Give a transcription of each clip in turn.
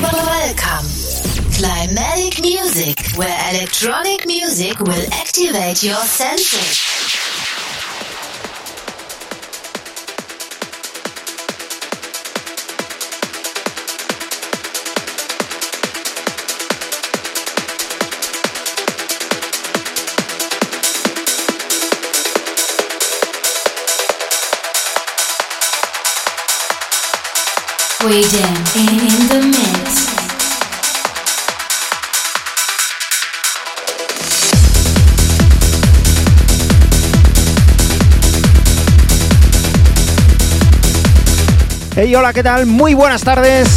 Welcome. Climatic Music, where electronic music will activate your senses. Hola, ¿qué tal? Muy buenas tardes.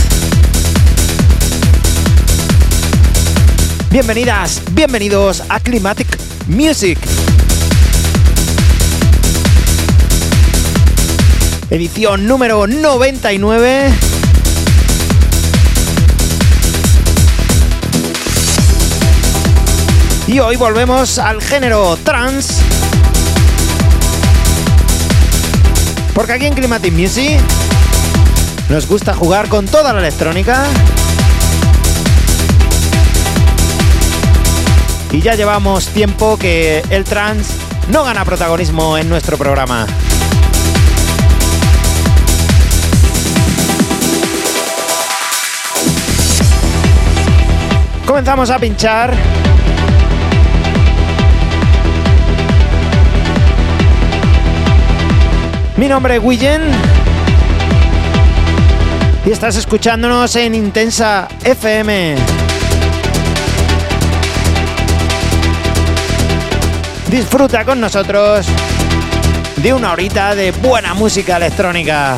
Bienvenidas, bienvenidos a Climatic Music. Edición número 99. Y hoy volvemos al género trance. Porque aquí en Climatic Music nos gusta jugar con toda la electrónica. Y ya llevamos tiempo que el trance no gana protagonismo en nuestro programa. Comenzamos a pinchar. Mi nombre es Willen. Y estás escuchándonos en Intensa FM. Disfruta con nosotros de una horita de buena música electrónica.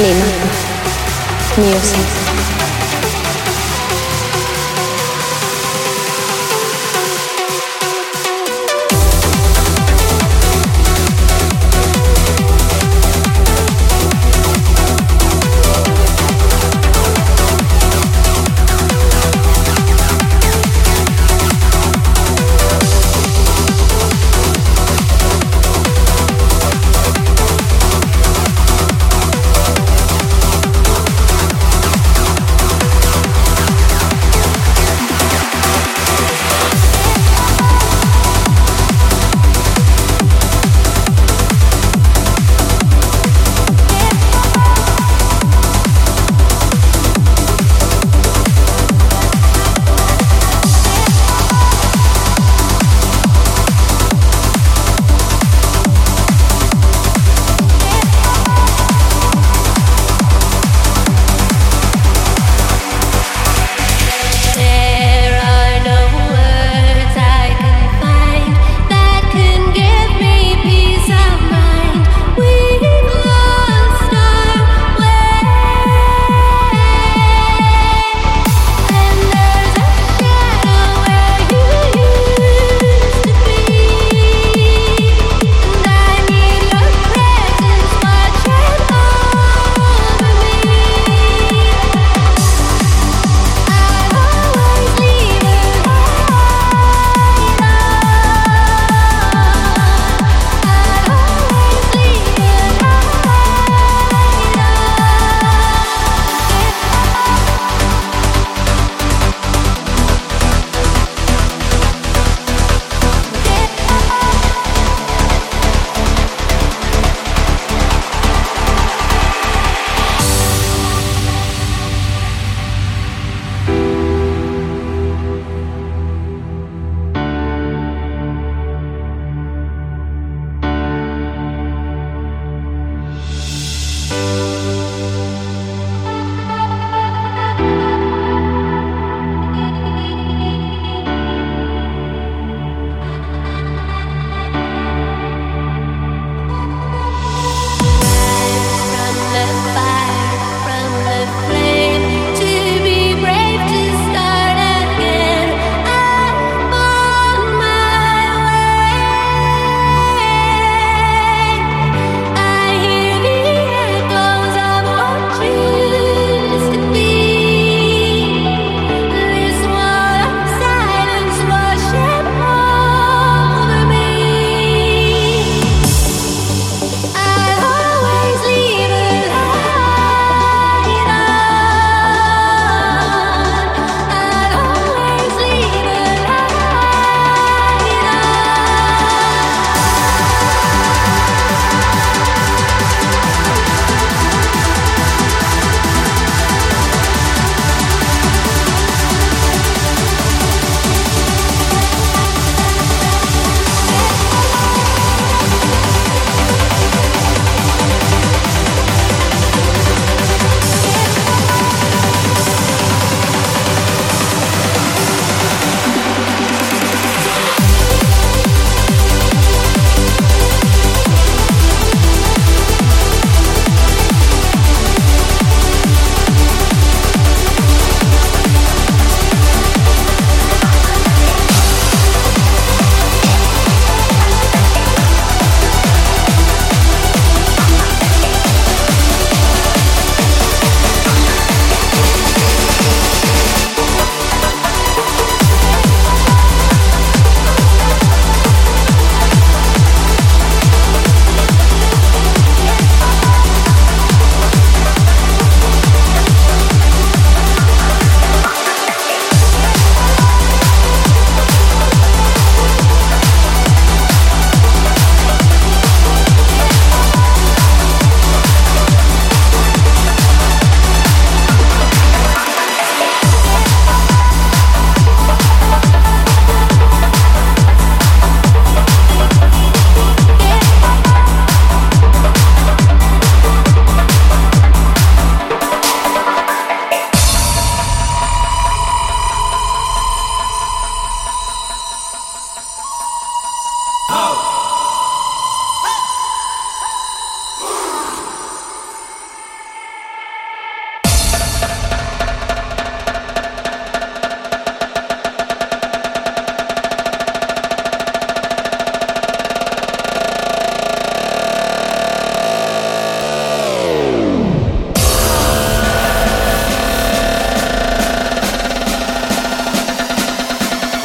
Lima. Music.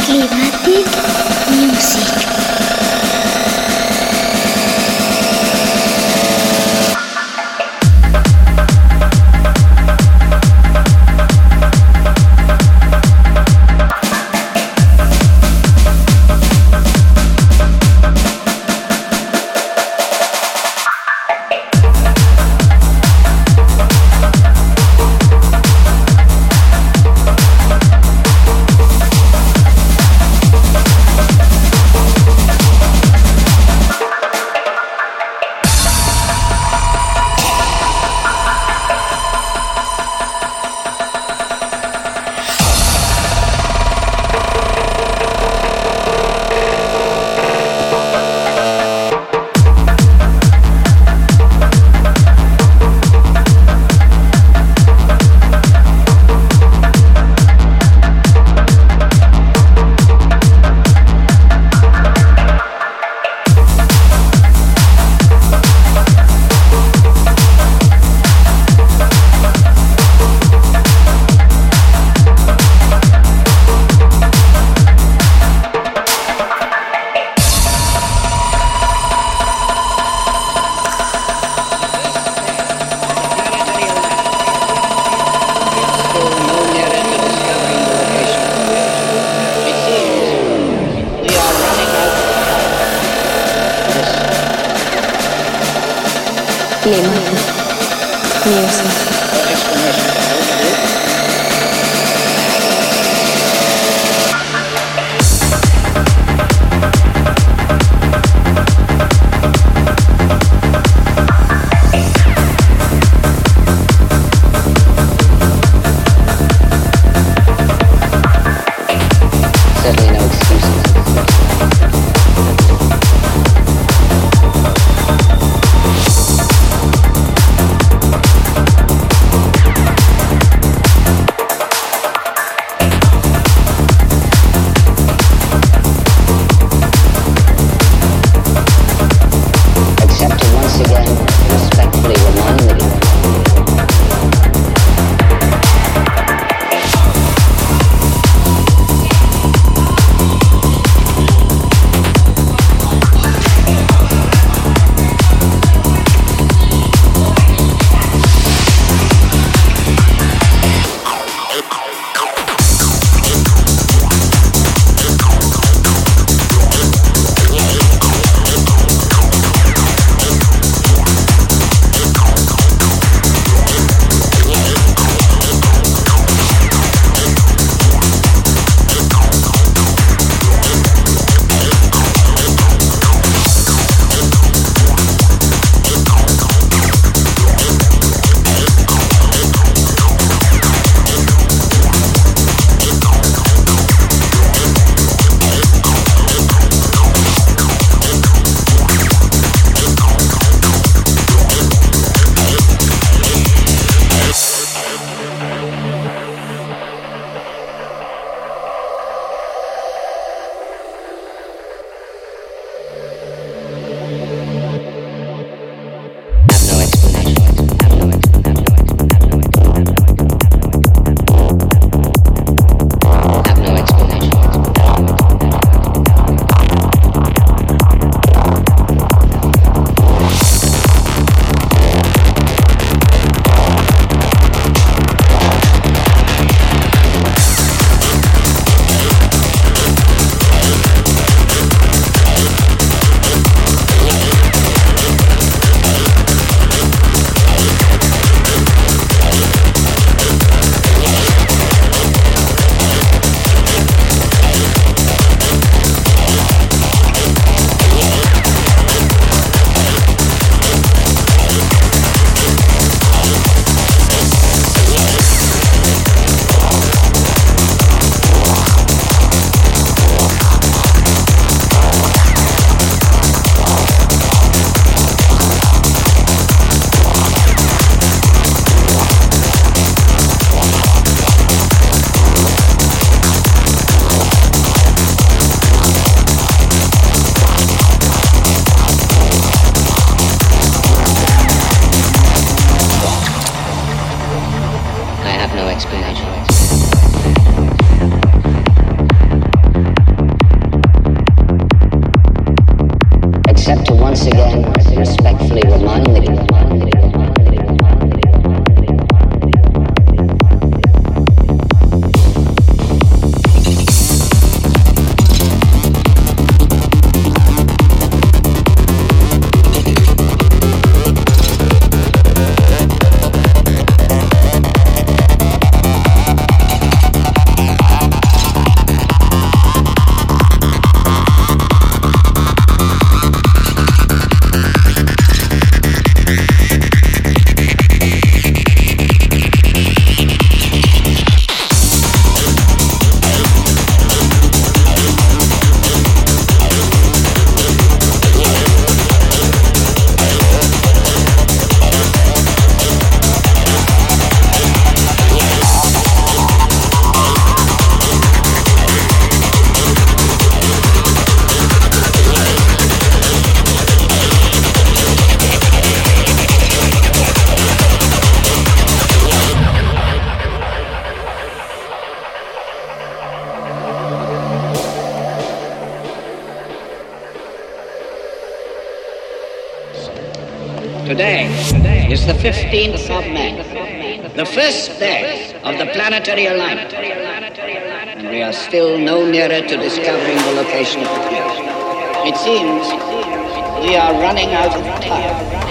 Climatis. Of the planetary alignment. And we are still no nearer to discovering the location of the fuse. It seems we are running out of time.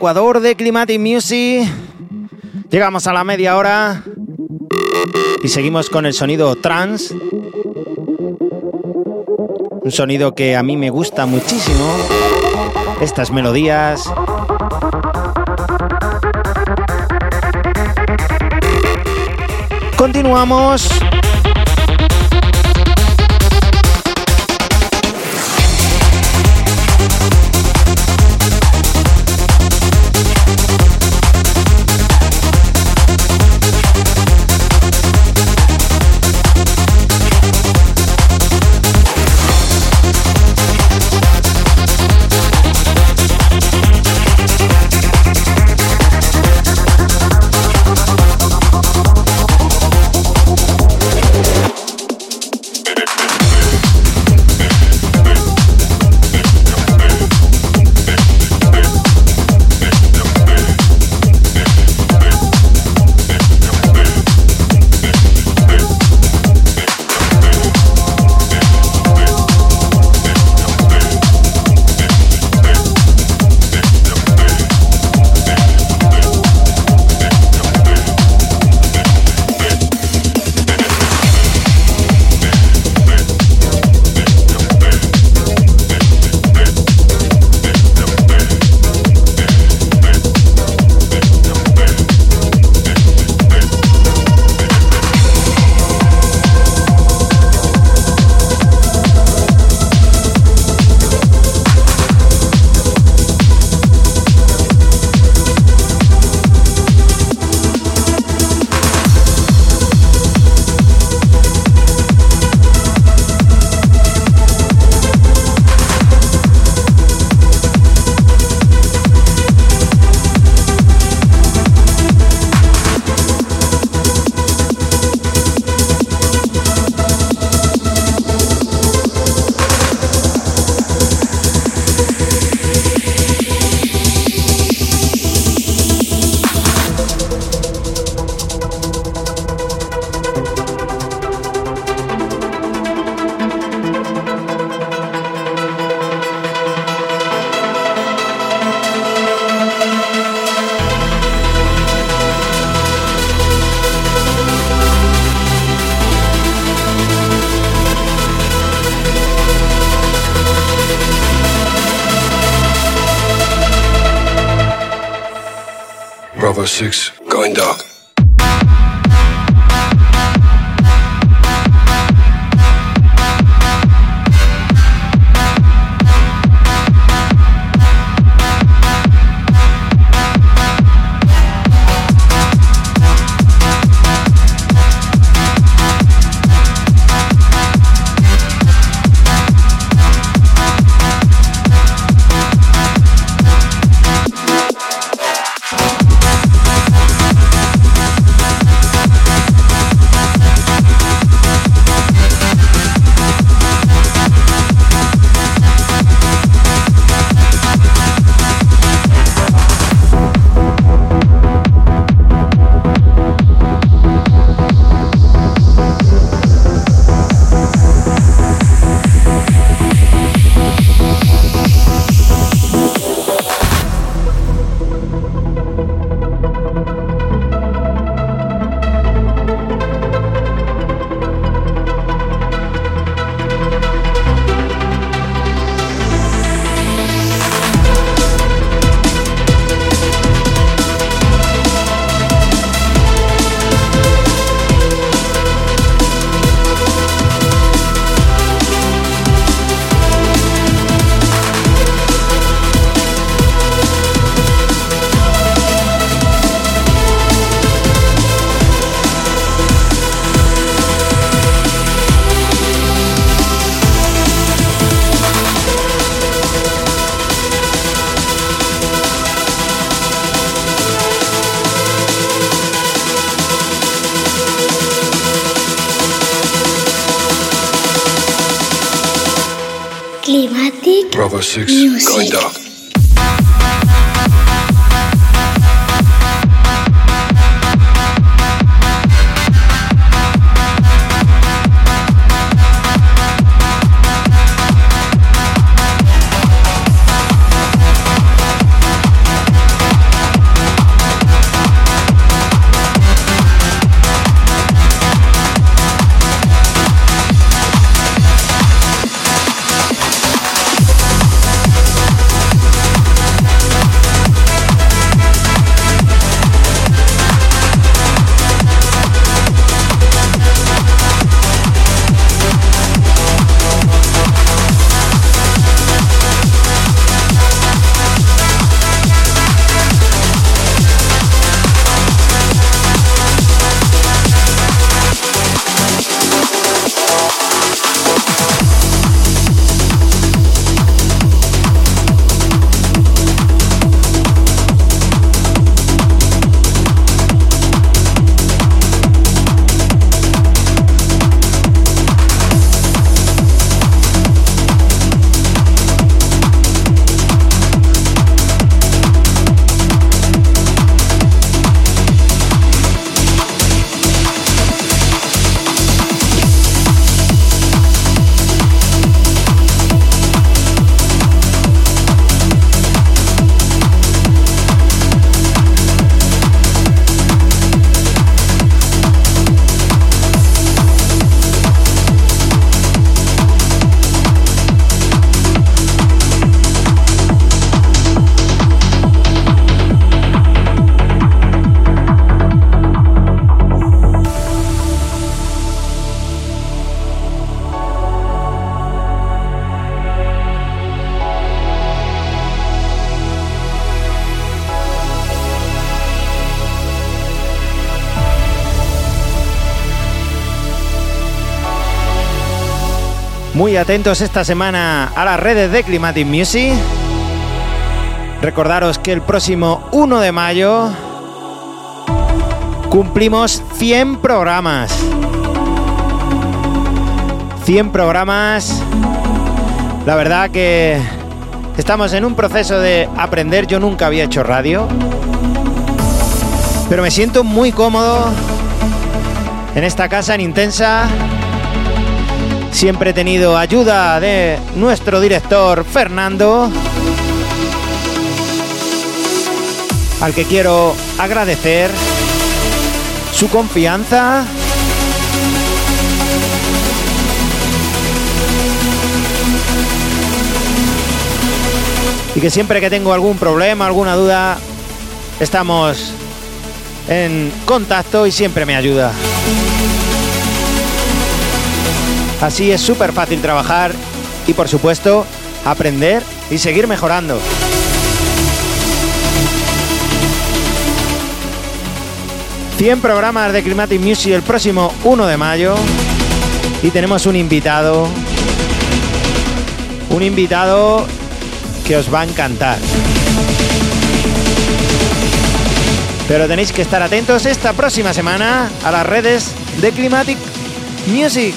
Ecuador de Climatic Music. Llegamos a la media hora y seguimos con el sonido trans. Un sonido que a mí me gusta muchísimo. Estas melodías. Continuamos. six. Muy atentos esta semana a las redes de Climatic Music. Recordaros que el próximo 1 de mayo cumplimos 100 programas. 100 programas. La verdad que estamos en un proceso de aprender. Yo nunca había hecho radio. Pero me siento muy cómodo en esta casa en Intensa. Siempre he tenido ayuda de nuestro director Fernando, al que quiero agradecer su confianza. Y que siempre que tengo algún problema, alguna duda, estamos en contacto y siempre me ayuda. Así es súper fácil trabajar y por supuesto aprender y seguir mejorando. ...100 programas de Climatic Music el próximo 1 de mayo... ...y tenemos un invitado... ...un invitado que os va a encantar. Pero tenéis que estar atentos esta próxima semana a las redes de Climatic Music.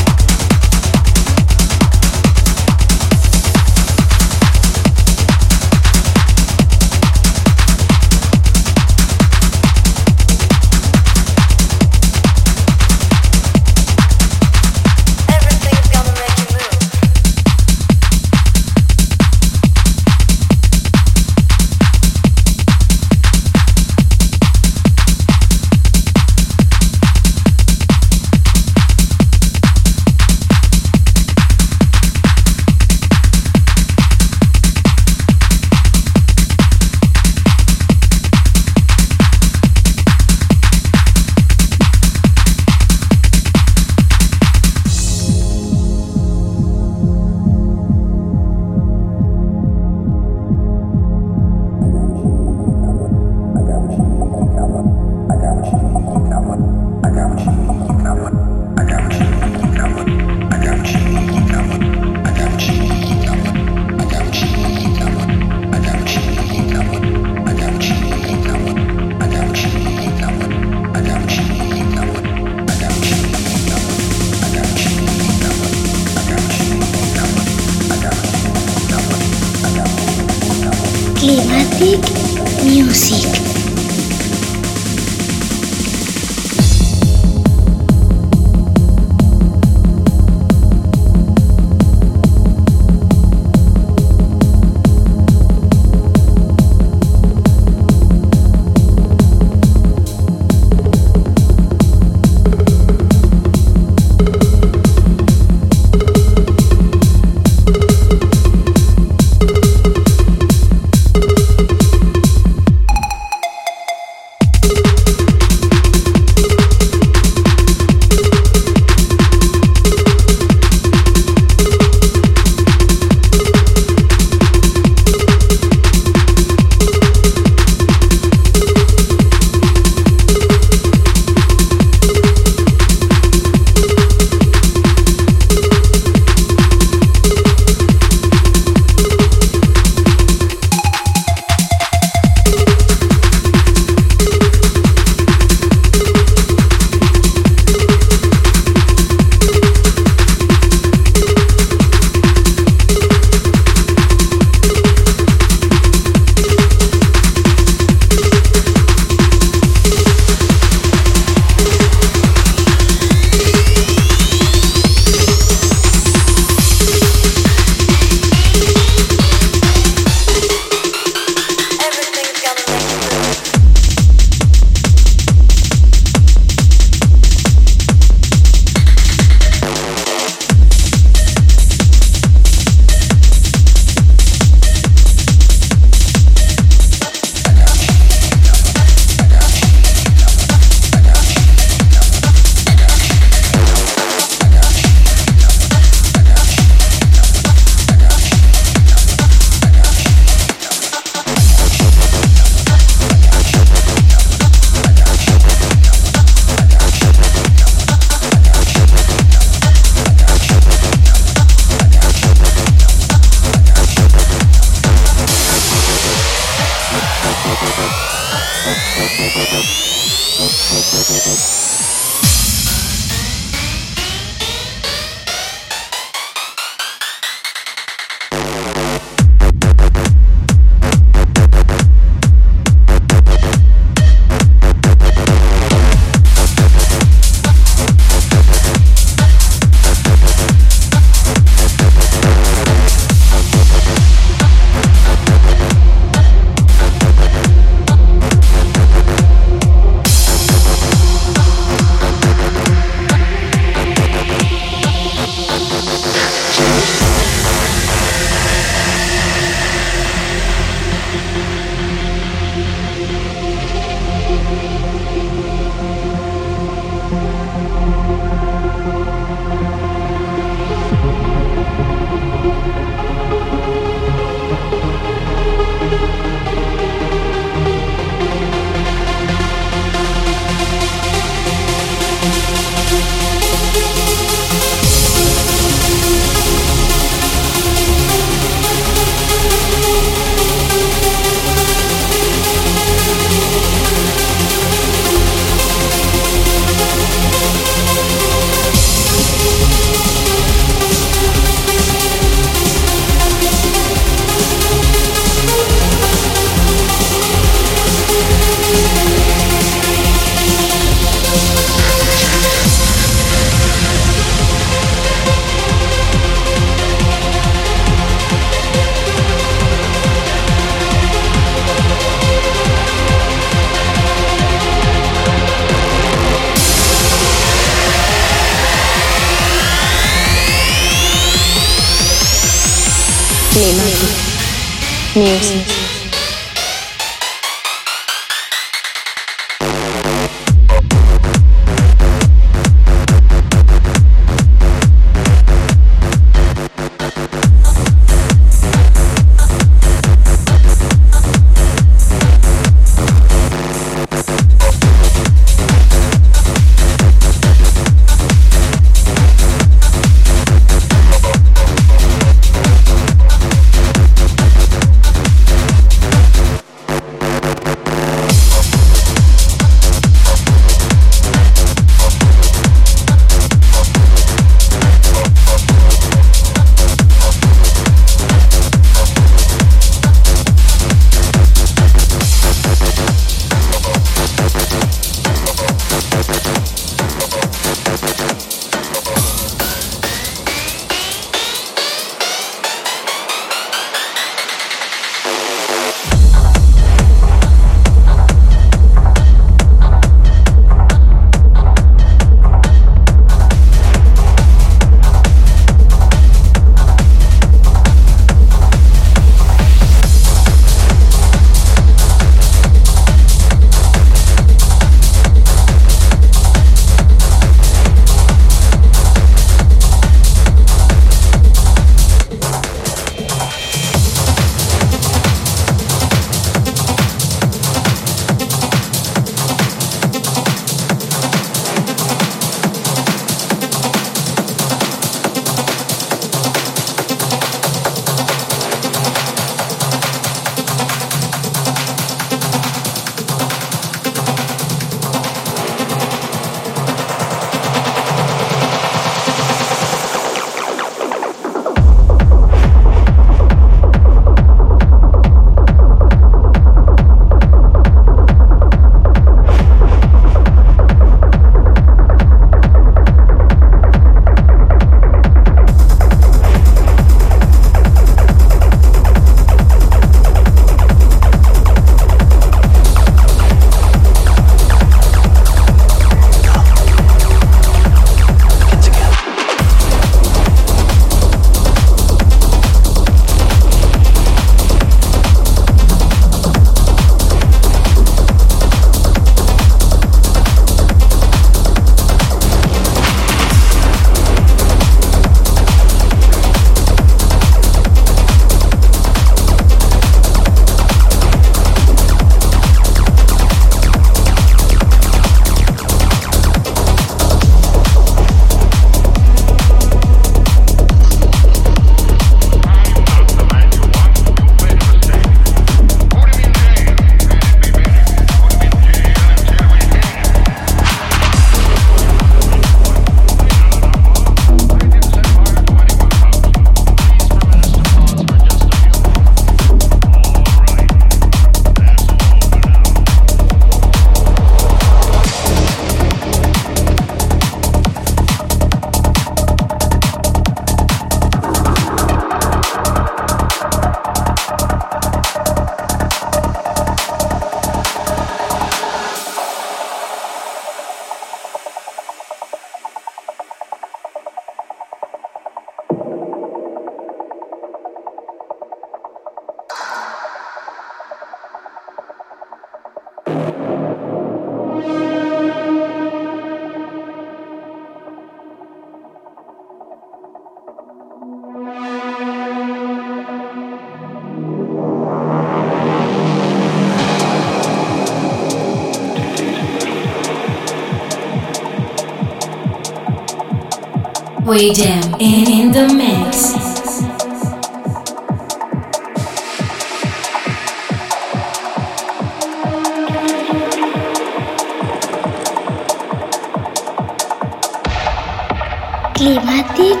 Climatic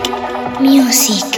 Music.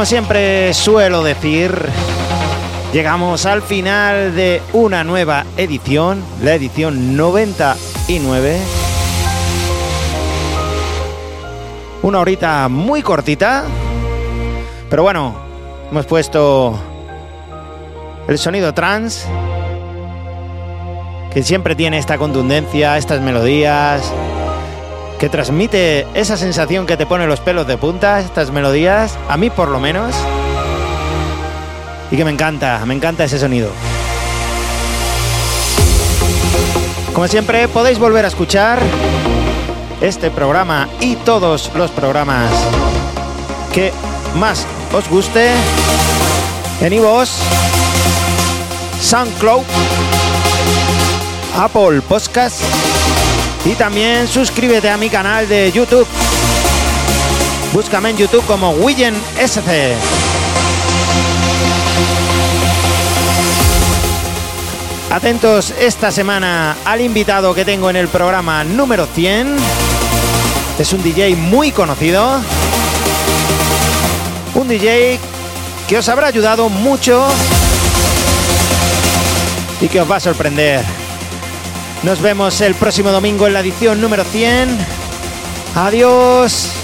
Como siempre suelo decir, llegamos al final de una nueva edición, la edición 99. Una horita muy cortita, pero bueno, hemos puesto el sonido trans, que siempre tiene esta contundencia, estas melodías, que transmite esa sensación que te pone los pelos de punta, estas melodías, a mí por lo menos, y que me encanta, me encanta ese sonido. Como siempre, podéis volver a escuchar este programa y todos los programas que más os guste en iVoox, SoundCloud, Apple Podcast y también suscríbete a mi canal de YouTube. Búscame en YouTube como Willen SC. Atentos esta semana al invitado que tengo en el programa número 100. Es un DJ muy conocido. Un DJ que os habrá ayudado mucho y que os va a sorprender. Nos vemos el próximo domingo en la edición número 100. Adiós.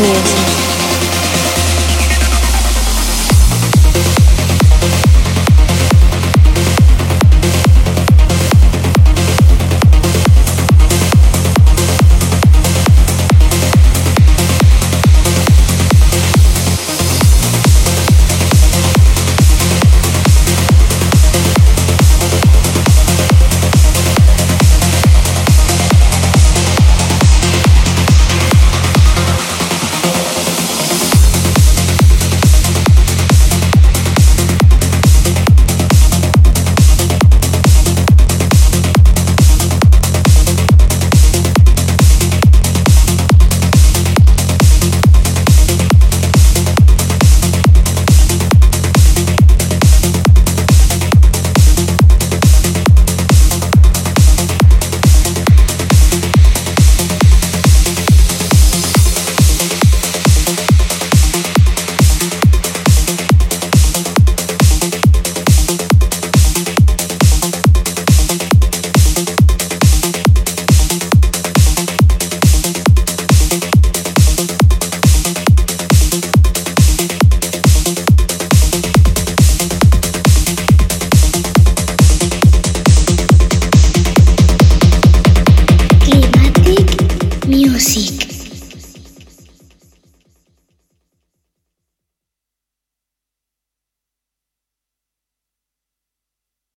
Music.